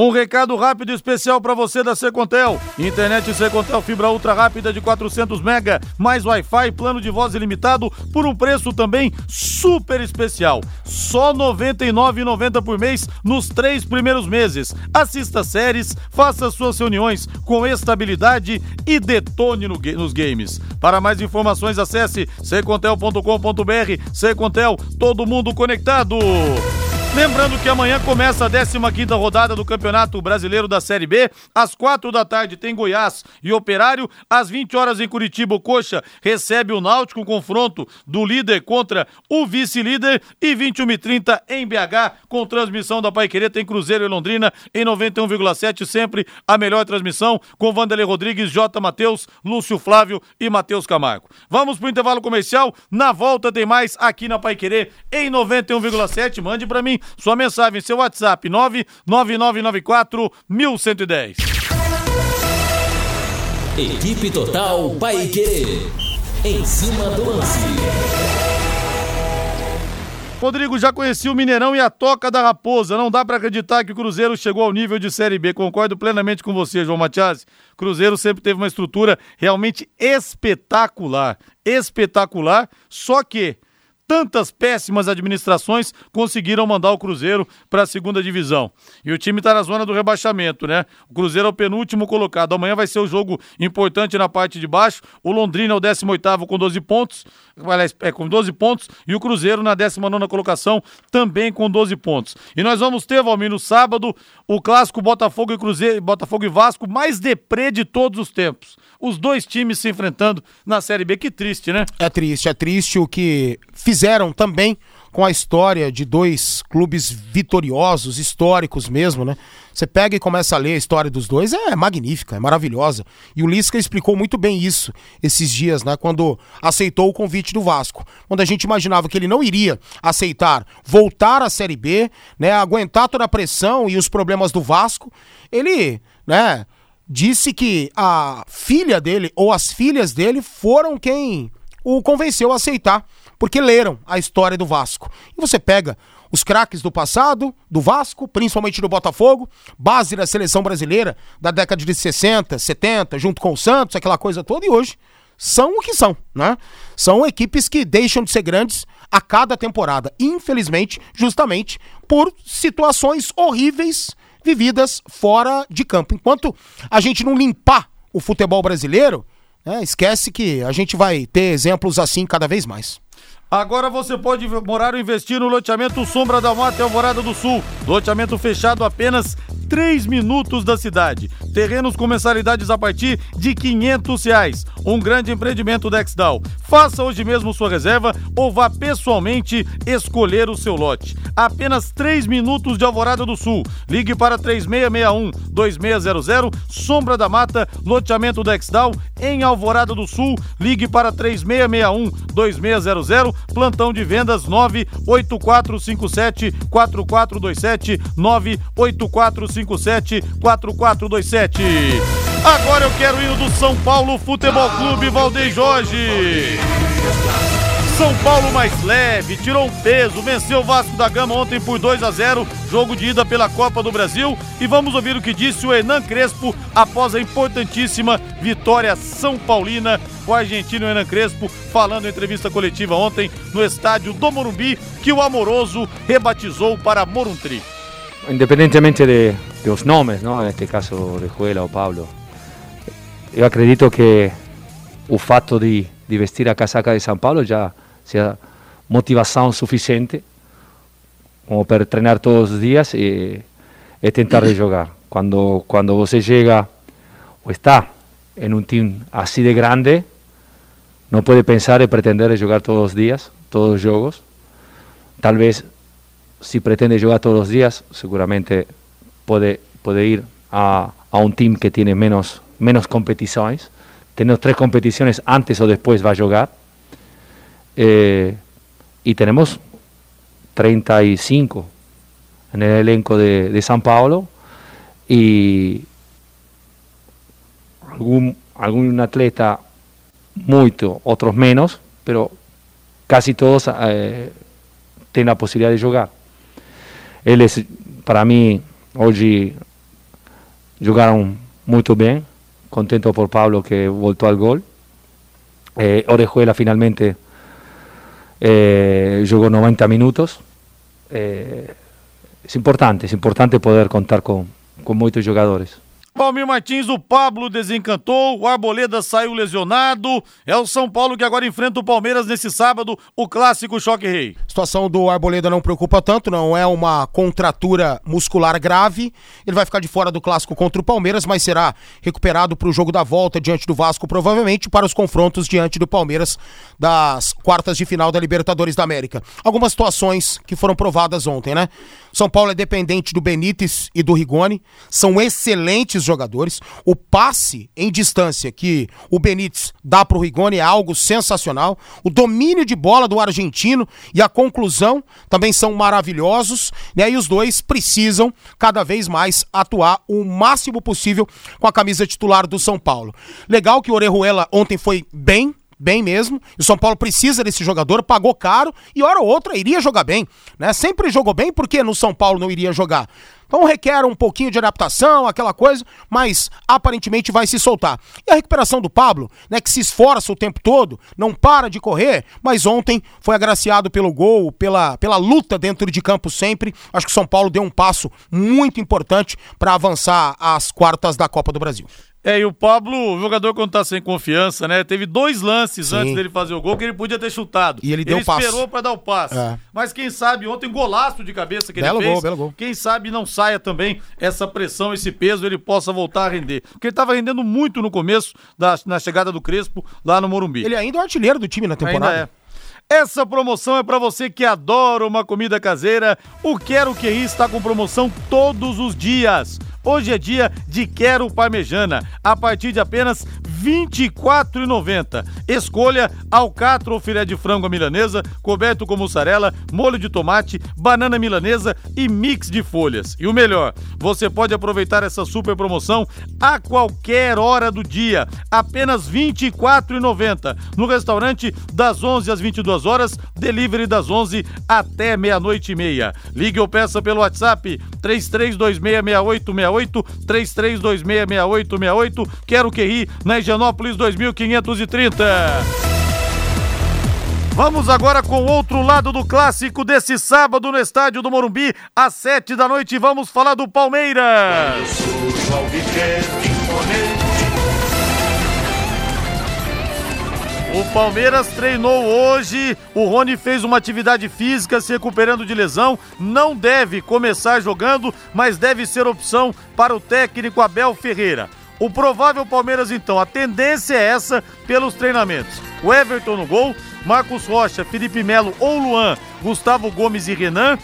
Um recado rápido e especial para você da Secontel. Internet Secontel fibra ultra rápida de 400 mega, mais Wi-Fi, plano de voz ilimitado por um preço também super especial. Só R$ 99,90 por mês nos três primeiros meses. Assista séries, faça suas reuniões com estabilidade e detone no, nos games. Para mais informações acesse secontel.com.br. Secontel, todo mundo conectado. Lembrando que amanhã começa a 15ª rodada do Campeonato Brasileiro da Série B. Às quatro da tarde tem Goiás e Operário. Às 20 horas em Curitiba, o Coxa recebe o Náutico, confronto do líder contra o vice-líder. E 21 e 30 em BH, com transmissão da Paiquerê, tem Cruzeiro e Londrina em 91,7, sempre a melhor transmissão, com Vanderlei Rodrigues, J. Matheus, Lúcio Flávio e Matheus Camargo. Vamos pro intervalo comercial. Na volta tem mais aqui na Paiquerê em 91,7. Mande para mim sua mensagem, seu WhatsApp 99994 1110. Equipe Total Paique. Em cima do lance. Rodrigo, já conheci o Mineirão e a Toca da Raposa. Não dá para acreditar que o Cruzeiro chegou ao nível de Série B. Concordo plenamente com você, João Matias. Cruzeiro sempre teve uma estrutura realmente espetacular. Espetacular. Só que tantas péssimas administrações conseguiram mandar o Cruzeiro para a segunda divisão. E o time está na zona do rebaixamento, né? O Cruzeiro é o penúltimo colocado. Amanhã vai ser o jogo importante na parte de baixo. O Londrina é o 18 com 12 pontos, é com 12 pontos, e o Cruzeiro na 19 colocação também com 12 pontos. E nós vamos ter, Valmir, no sábado, o clássico Botafogo e Cruzeiro, Botafogo e Vasco mais deprê de todos os tempos. Os dois times se enfrentando na Série B. Que triste, né? É triste, é triste o que fizeram também com a história de dois clubes vitoriosos, históricos mesmo, né? Você pega e começa a ler a história dos dois, é magnífica, é maravilhosa. E o Lisca explicou muito bem isso esses dias, né? Quando aceitou o convite do Vasco. Quando a gente imaginava que ele não iria aceitar voltar à Série B, né? Aguentar toda a pressão e os problemas do Vasco, ele, né? Disse que a filha dele ou as filhas dele foram quem o convenceu a aceitar porque leram a história do Vasco. E você pega os craques do passado, do Vasco, principalmente do Botafogo, base da seleção brasileira da década de 60, 70, junto com o Santos, aquela coisa toda, e hoje são o que são, né? São equipes que deixam de ser grandes a cada temporada, infelizmente, justamente por situações horríveis vividas fora de campo. Enquanto a gente não limpar o futebol brasileiro, né, esquece que a gente vai ter exemplos assim cada vez mais. Agora você pode morar ou investir no loteamento Sombra da Mata e Alvorada do Sul. Loteamento fechado apenas 3 minutos da cidade. Terrenos com mensalidades a partir de 500 reais. Um grande empreendimento da Exdal. Faça hoje mesmo sua reserva ou vá pessoalmente escolher o seu lote. Apenas 3 minutos de Alvorada do Sul. Ligue para 3661-2600, Sombra da Mata, loteamento da Exdal, em Alvorada do Sul. Ligue para 3661-2600 plantão de vendas 98457 4427 98457 4427. Agora eu quero ir do São Paulo Futebol Clube Valdeir Jorge. São Paulo mais leve, tirou um peso, venceu o Vasco da Gama ontem por 2 a 0, jogo de ida pela Copa do Brasil. E vamos ouvir o que disse o Hernan Crespo após a importantíssima vitória São Paulina. O argentino Hernan Crespo falando em entrevista coletiva ontem no estádio do Morumbi, que o Amoroso rebatizou para Moruntri. Independentemente de, de los nombres, ¿no? en este caso Orejuela o Pablo, yo acredito que el fato de, de vestir a casaca de São Paulo já sea motivação suficiente como para treinar todos os dias e, e tentar de jogar. Quando, quando você chega ou está em um time assim de grande, não pode pensar em pretender jogar todos os dias, todos os jogos. Talvez, se pretende jogar todos os dias, seguramente pode, pode ir a, a um time que tem menos, menos competições. Tendo três competições antes ou depois vai jogar. Eh, y tenemos 35 en el elenco de, de San Paulo y algún, algún atleta mucho, otros menos, pero casi todos eh, tienen la posibilidad de jugar. Él es, para mí, hoy jugaron muy bien, contento por Pablo que voltó al gol. Eh, Orejuela finalmente eh, jogou 90 minutos. É, é importante, é importante poder contar com, com muitos jogadores. Valmir Martins, o Pablo desencantou, o Arboleda saiu lesionado. É o São Paulo que agora enfrenta o Palmeiras nesse sábado, o clássico Choque Rei. A situação do Arboleda não preocupa tanto, não é uma contratura muscular grave. Ele vai ficar de fora do clássico contra o Palmeiras, mas será recuperado para o jogo da volta diante do Vasco, provavelmente para os confrontos diante do Palmeiras das quartas de final da Libertadores da América. Algumas situações que foram provadas ontem, né? São Paulo é dependente do Benítez e do Rigoni, são excelentes jogadores. O passe em distância que o Benítez dá para o Rigoni é algo sensacional. O domínio de bola do argentino e a conclusão também são maravilhosos. Né? E os dois precisam cada vez mais atuar o máximo possível com a camisa titular do São Paulo. Legal que o Orejuela ontem foi bem, bem mesmo. O São Paulo precisa desse jogador, pagou caro e hora ou outra iria jogar bem, né? Sempre jogou bem, porque no São Paulo não iria jogar? Então requer um pouquinho de adaptação, aquela coisa, mas aparentemente vai se soltar. E a recuperação do Pablo, né, que se esforça o tempo todo, não para de correr, mas ontem foi agraciado pelo gol, pela, pela luta dentro de campo sempre. Acho que São Paulo deu um passo muito importante para avançar às quartas da Copa do Brasil. É, e o Pablo, o jogador quando tá sem confiança, né? Teve dois lances Sim. antes dele fazer o gol que ele podia ter chutado. E ele deu ele o passe. esperou para dar o passe. É. Mas quem sabe ontem golaço de cabeça que belo ele fez. Gol, belo gol. Quem sabe não saia também essa pressão, esse peso, ele possa voltar a render. Porque ele tava rendendo muito no começo da na chegada do Crespo lá no Morumbi. Ele ainda é o artilheiro do time na temporada. Ainda é. Essa promoção é para você que adora uma comida caseira. O Quero Que Ri está com promoção todos os dias. Hoje é dia de Quero Parmejana, a partir de apenas 24,90. Escolha alcatra ou filé de frango à milanesa, coberto com mussarela, molho de tomate, banana milanesa e mix de folhas. E o melhor, você pode aproveitar essa super promoção a qualquer hora do dia, apenas R$ 24,90. No restaurante das 11 às 22 horas, delivery das 11 até meia-noite e meia. Ligue ou peça pelo WhatsApp 33266868 33266868. Quero que ri na Higienópolis 2530. Vamos agora com o outro lado do clássico desse sábado no estádio do Morumbi, às sete da noite. Vamos falar do Palmeiras. O Palmeiras treinou hoje. O Rony fez uma atividade física, se recuperando de lesão. Não deve começar jogando, mas deve ser opção para o técnico Abel Ferreira. O provável Palmeiras, então, a tendência é essa pelos treinamentos. O Everton no gol, Marcos Rocha, Felipe Melo ou Luan, Gustavo Gomes e Renan,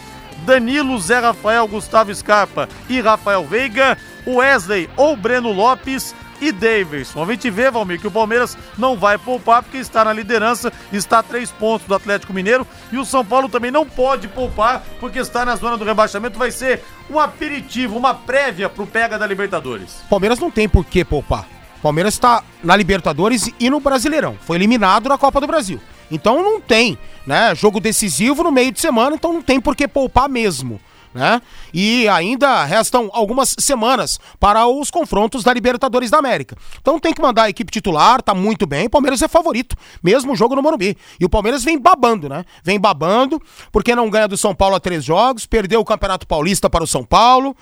Danilo, Zé Rafael, Gustavo Scarpa e Rafael Veiga, Wesley ou Breno Lopes e Davidson. A gente vê, Valmir, que o Palmeiras não vai poupar porque está na liderança, está a três pontos do Atlético Mineiro e o São Paulo também não pode poupar porque está na zona do rebaixamento. Vai ser um aperitivo, uma prévia para o pega da Libertadores. Palmeiras não tem por que poupar. Palmeiras está na Libertadores e no Brasileirão. Foi eliminado na Copa do Brasil. Então não tem, né? Jogo decisivo no meio de semana, então não tem por que poupar mesmo. Né? E ainda restam algumas semanas para os confrontos da Libertadores da América. Então tem que mandar a equipe titular, tá muito bem. O Palmeiras é favorito, mesmo o jogo no Morumbi. E o Palmeiras vem babando, né? Vem babando, porque não ganha do São Paulo a três jogos, perdeu o Campeonato Paulista para o São Paulo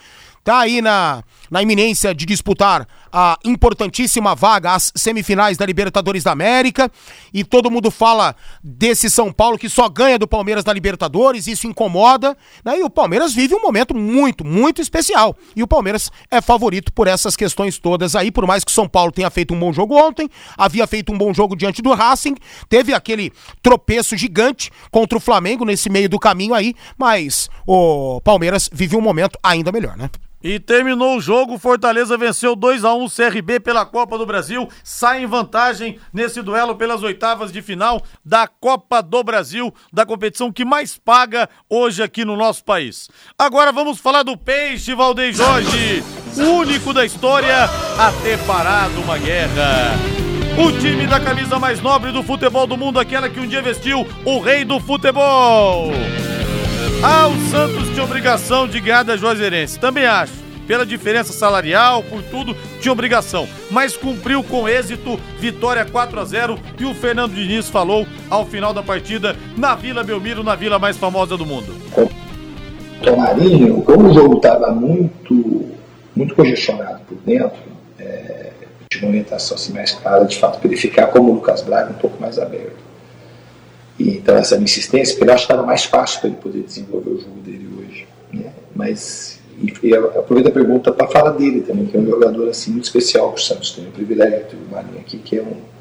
tá aí na, na iminência de disputar a importantíssima vaga às semifinais da Libertadores da América e todo mundo fala desse São Paulo que só ganha do Palmeiras da Libertadores, isso incomoda, né? E o Palmeiras vive um momento muito, muito especial. E o Palmeiras é favorito por essas questões todas aí, por mais que o São Paulo tenha feito um bom jogo ontem, havia feito um bom jogo diante do Racing, teve aquele tropeço gigante contra o Flamengo nesse meio do caminho aí, mas o Palmeiras vive um momento ainda melhor, né? E terminou o jogo, Fortaleza venceu 2 a 1 o CRB pela Copa do Brasil, sai em vantagem nesse duelo pelas oitavas de final da Copa do Brasil, da competição que mais paga hoje aqui no nosso país. Agora vamos falar do Peixe Valdem Jorge, único da história a ter parado uma guerra. O time da camisa mais nobre do futebol do mundo, aquela que um dia vestiu o rei do futebol. Ah, o Santos tinha obrigação de ganhar da Juazeirense. Também acho. Pela diferença salarial, por tudo, tinha obrigação. Mas cumpriu com êxito, vitória 4 a 0 E o Fernando Diniz falou ao final da partida na Vila Belmiro, na vila mais famosa do mundo. O Marinho, como o jogo estava muito, muito congestionado por dentro, é, tinha uma orientação assim, mais clara de fato para ele ficar como o Lucas Braga um pouco mais aberto. Então essa minha insistência, porque eu acho que estava mais fácil para ele poder desenvolver o jogo dele hoje. Né? Mas e, aproveito a pergunta para falar dele também, que é um jogador assim muito especial para o Santos. Tem o privilégio de ter o Marinho aqui, que é um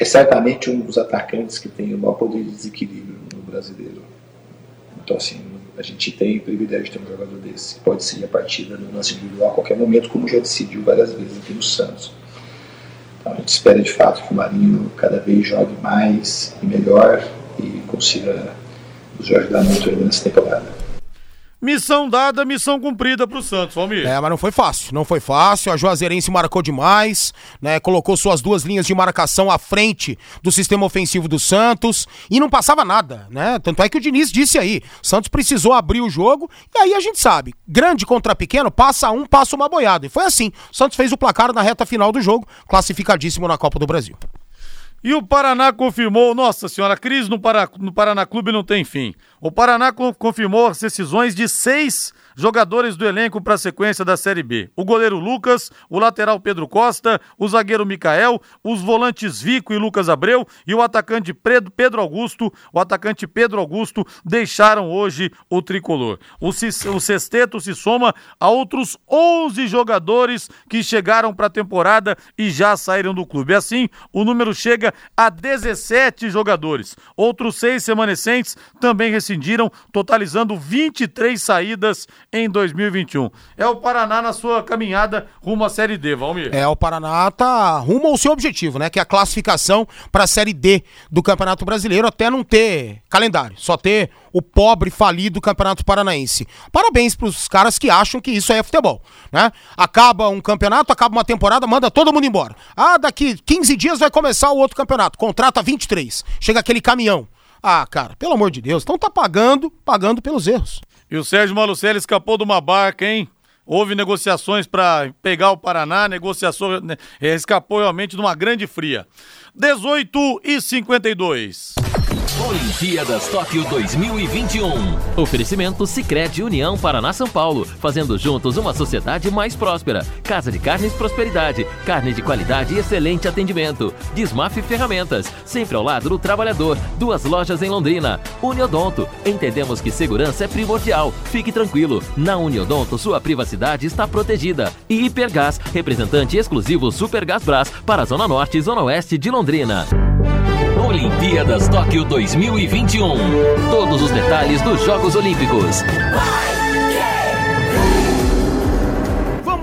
é certamente um dos atacantes que tem o maior poder de desequilíbrio no brasileiro. Então assim, a gente tem o privilégio de ter um jogador desse. Pode ser a partida no lance individual a qualquer momento, como já decidiu várias vezes aqui no Santos. Então a gente espera de fato que o Marinho cada vez jogue mais e melhor e consiga nos ajudar muito nessa temporada. Missão dada, missão cumprida pro Santos, Valmir. É, mas não foi fácil, não foi fácil. A Juazeirense marcou demais, né? Colocou suas duas linhas de marcação à frente do sistema ofensivo do Santos e não passava nada, né? Tanto é que o Diniz disse aí, Santos precisou abrir o jogo e aí a gente sabe, grande contra pequeno, passa um, passa uma boiada. E foi assim. O Santos fez o placar na reta final do jogo, classificadíssimo na Copa do Brasil. E o Paraná confirmou, nossa senhora, a crise no, Para, no Paraná Clube não tem fim. O Paraná confirmou as decisões de seis jogadores do elenco para a sequência da Série B. O goleiro Lucas, o lateral Pedro Costa, o zagueiro Micael, os volantes Vico e Lucas Abreu e o atacante Pedro Augusto, o atacante Pedro Augusto deixaram hoje o tricolor. O, o sexteto se soma a outros 11 jogadores que chegaram para a temporada e já saíram do clube. Assim, o número chega a 17 jogadores. Outros seis remanescentes também rescindiram, totalizando 23 saídas em 2021. É o Paraná na sua caminhada rumo à Série D, Valmir. É, o Paraná tá rumo ao seu objetivo, né? Que é a classificação para a Série D do Campeonato Brasileiro, até não ter calendário, só ter o pobre falido Campeonato Paranaense. Parabéns para os caras que acham que isso é futebol, né? Acaba um campeonato, acaba uma temporada, manda todo mundo embora. Ah, daqui 15 dias vai começar o outro campeonato, contrata 23. Chega aquele caminhão. Ah, cara, pelo amor de Deus, então tá pagando, pagando pelos erros. E o Sérgio Malucelli escapou de uma barca, hein? Houve negociações para pegar o Paraná, negociação né, escapou realmente de uma grande fria. 18 e 52. Olimpíadas Tóquio 2021. Oferecimento Sicredi União Paraná São Paulo, fazendo juntos uma sociedade mais próspera. Casa de Carnes Prosperidade, carne de qualidade e excelente atendimento. Desmaf Ferramentas, sempre ao lado do trabalhador. Duas lojas em Londrina. Uniodonto, entendemos que segurança é primordial. Fique tranquilo, na Uniodonto sua privacidade está protegida. E Hipergás, representante exclusivo Supergás Brás para a Zona Norte e Zona Oeste de Londrina. Olimpíadas Tóquio 2021. Todos os detalhes dos Jogos Olímpicos.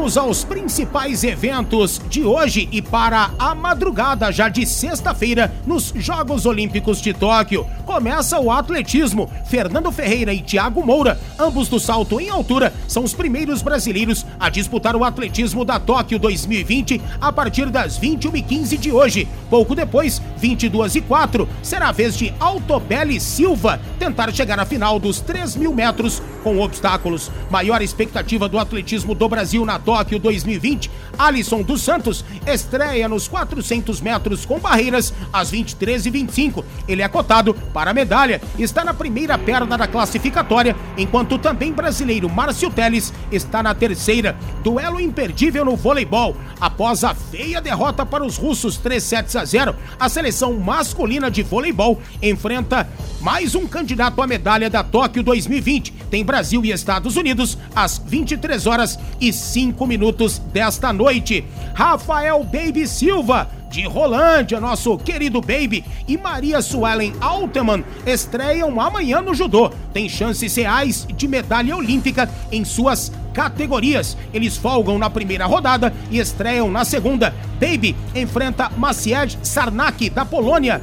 Vamos aos principais eventos de hoje e para a madrugada já de sexta-feira nos Jogos Olímpicos de Tóquio. Começa o atletismo. Fernando Ferreira e Thiago Moura, ambos do salto em altura, são os primeiros brasileiros a disputar o atletismo da Tóquio 2020 a partir das 21h15 de hoje. Pouco depois, 22 e 4, será a vez de Altobelli Silva tentar chegar à final dos 3 mil metros com obstáculos. Maior expectativa do atletismo do Brasil na Tóquio 2020, Alisson dos Santos estreia nos 400 metros com barreiras às 23 e 25. Ele é cotado para a medalha, está na primeira perna da classificatória, enquanto também brasileiro Márcio Teles está na terceira. Duelo imperdível no voleibol. Após a feia derrota para os russos 3 sets a 0, a seleção masculina de voleibol enfrenta mais um candidato à medalha da Tóquio 2020. Tem Brasil e Estados Unidos às 23 horas e 5 minutos desta noite. Rafael Baby Silva de Rolândia, nosso querido Baby, e Maria Suelen Alteman estreiam amanhã no judô. Tem chances reais de medalha olímpica em suas categorias. Eles folgam na primeira rodada e estreiam na segunda. Baby enfrenta Maciej Sarnak, da Polônia,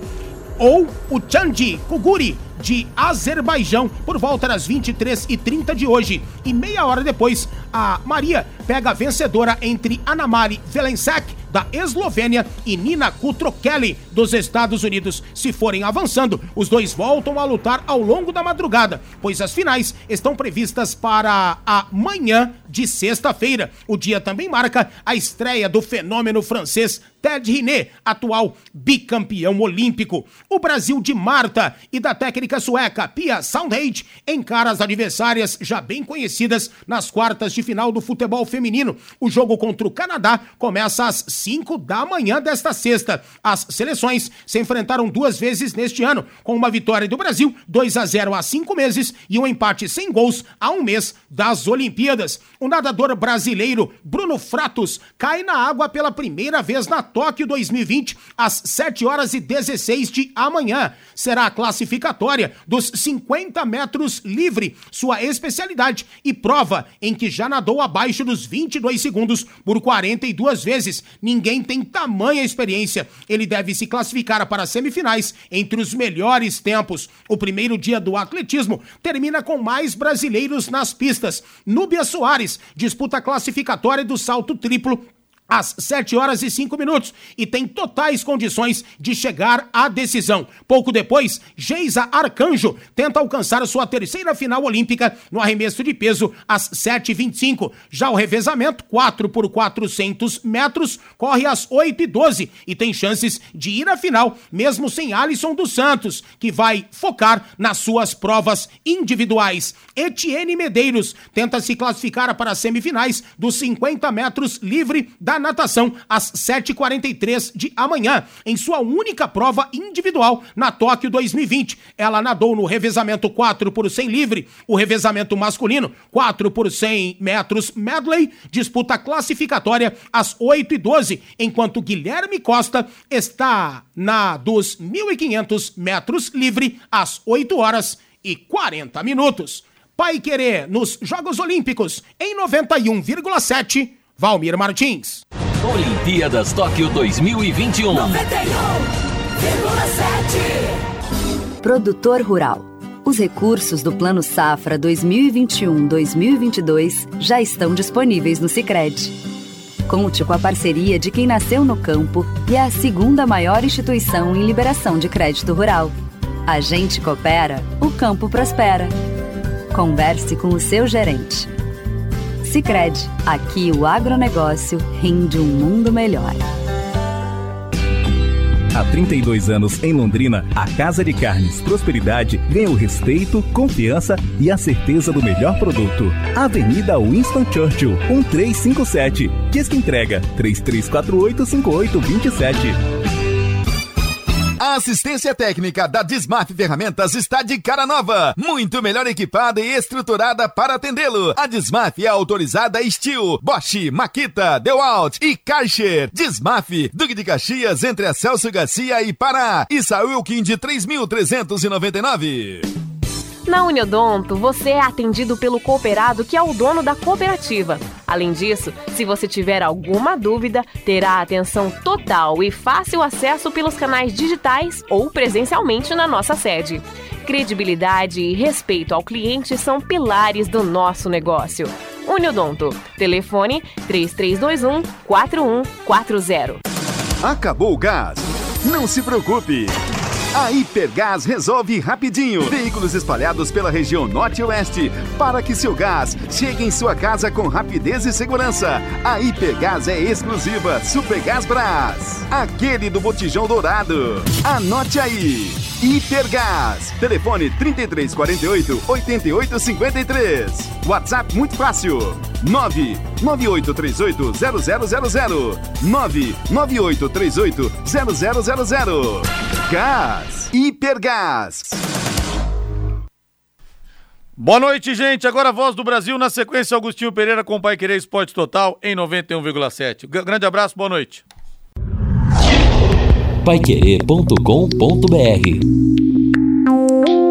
ou o Chanji Kuguri, de Azerbaijão por volta das 23h30 de hoje. E meia hora depois, a Maria pega a vencedora entre Anamari Velensek da Eslovênia e Nina Kutrokeli dos Estados Unidos. Se forem avançando, os dois voltam a lutar ao longo da madrugada, pois as finais estão previstas para amanhã de sexta-feira. O dia também marca a estreia do fenômeno francês Ted Riné, atual bicampeão olímpico. O Brasil de Marta e da técnica sueca Pia Soundhage encara as adversárias já bem conhecidas nas quartas de final do futebol feminino. O jogo contra o Canadá começa às 5 da manhã desta sexta. As seleções se enfrentaram duas vezes neste ano, com uma vitória do Brasil, 2 a 0 há cinco meses, e um empate sem gols há um mês das Olimpíadas. O nadador brasileiro Bruno Fratos cai na água pela primeira vez na Tóquio 2020, às 7 horas e 16 de amanhã. Será a classificatória dos 50 metros livre, sua especialidade e prova em que já nadou abaixo dos 22 segundos por 42 vezes. Ninguém tem tamanha experiência. Ele deve se classificar para as semifinais entre os melhores tempos. O primeiro dia do atletismo termina com mais brasileiros nas pistas. Núbia Soares disputa a classificatória do salto triplo às 7 horas e 5 minutos e tem totais condições de chegar à decisão. Pouco depois, Geisa Arcanjo tenta alcançar sua terceira final olímpica no arremesso de peso às 7h25. Já o revezamento, 4 por 400 metros, corre às 8 e 12 e tem chances de ir à final, mesmo sem Alisson dos Santos, que vai focar nas suas provas individuais. Etienne Medeiros tenta se classificar para as semifinais dos 50 metros livre da natação às 7h43 de amanhã, em sua única prova individual na Tóquio 2020. Ela nadou no revezamento 4 por 100 livre, o revezamento masculino 4 por 100 metros medley, disputa classificatória às 8h12, enquanto Guilherme Costa está na dos 1.500 metros livre às 8 horas e 40 minutos. Pai Querer nos Jogos Olímpicos em 91,7 Valmir Martins. Olimpíadas Tóquio 2021. 91,7. Produtor Rural. Os recursos do Plano Safra 2021-2022 já estão disponíveis no Sicredi. Conte com a parceria de quem nasceu no campo e é a segunda maior instituição em liberação de crédito rural. A gente coopera, o campo prospera. Converse com o seu gerente. Sicredi, aqui o agronegócio rende um mundo melhor. Há 32 anos em Londrina, a Casa de Carnes Prosperidade ganha o respeito, confiança e a certeza do melhor produto. Avenida Winston Churchill, 1357. Disque entrega 3348 5827. A assistência técnica da Dismaf Ferramentas está de cara nova, muito melhor equipada e estruturada para atendê-lo. A Dismaf é autorizada Steel, Bosch, Makita, DeWalt e Karcher. Dismaf, Duque de Caxias, entre a Celso Garcia e Pará. E Wilkin de 3.399. Na Uniodonto, você é atendido pelo cooperado que é o dono da cooperativa. Além disso, se você tiver alguma dúvida, terá atenção total e fácil acesso pelos canais digitais ou presencialmente na nossa sede. Credibilidade e respeito ao cliente são pilares do nosso negócio. Uniodonto. Telefone 3321 4140. Acabou o gás? Não se preocupe. A Hipergás resolve rapidinho. Veículos espalhados pela região norte e oeste para que seu gás chegue em sua casa com rapidez e segurança. A Hipergás é exclusiva Supergás Brás. Aquele do botijão dourado. Anote aí. Hipergás. Telefone 3348 8853. WhatsApp muito fácil. 99838 0000. 99838 0000. Gás. Hipergás. Boa noite, gente. Agora a voz do Brasil, na sequência, Augustinho Pereira com o Pai Querer Esporte Total em 91,7. Grande abraço, boa noite. Paiquerê.com.br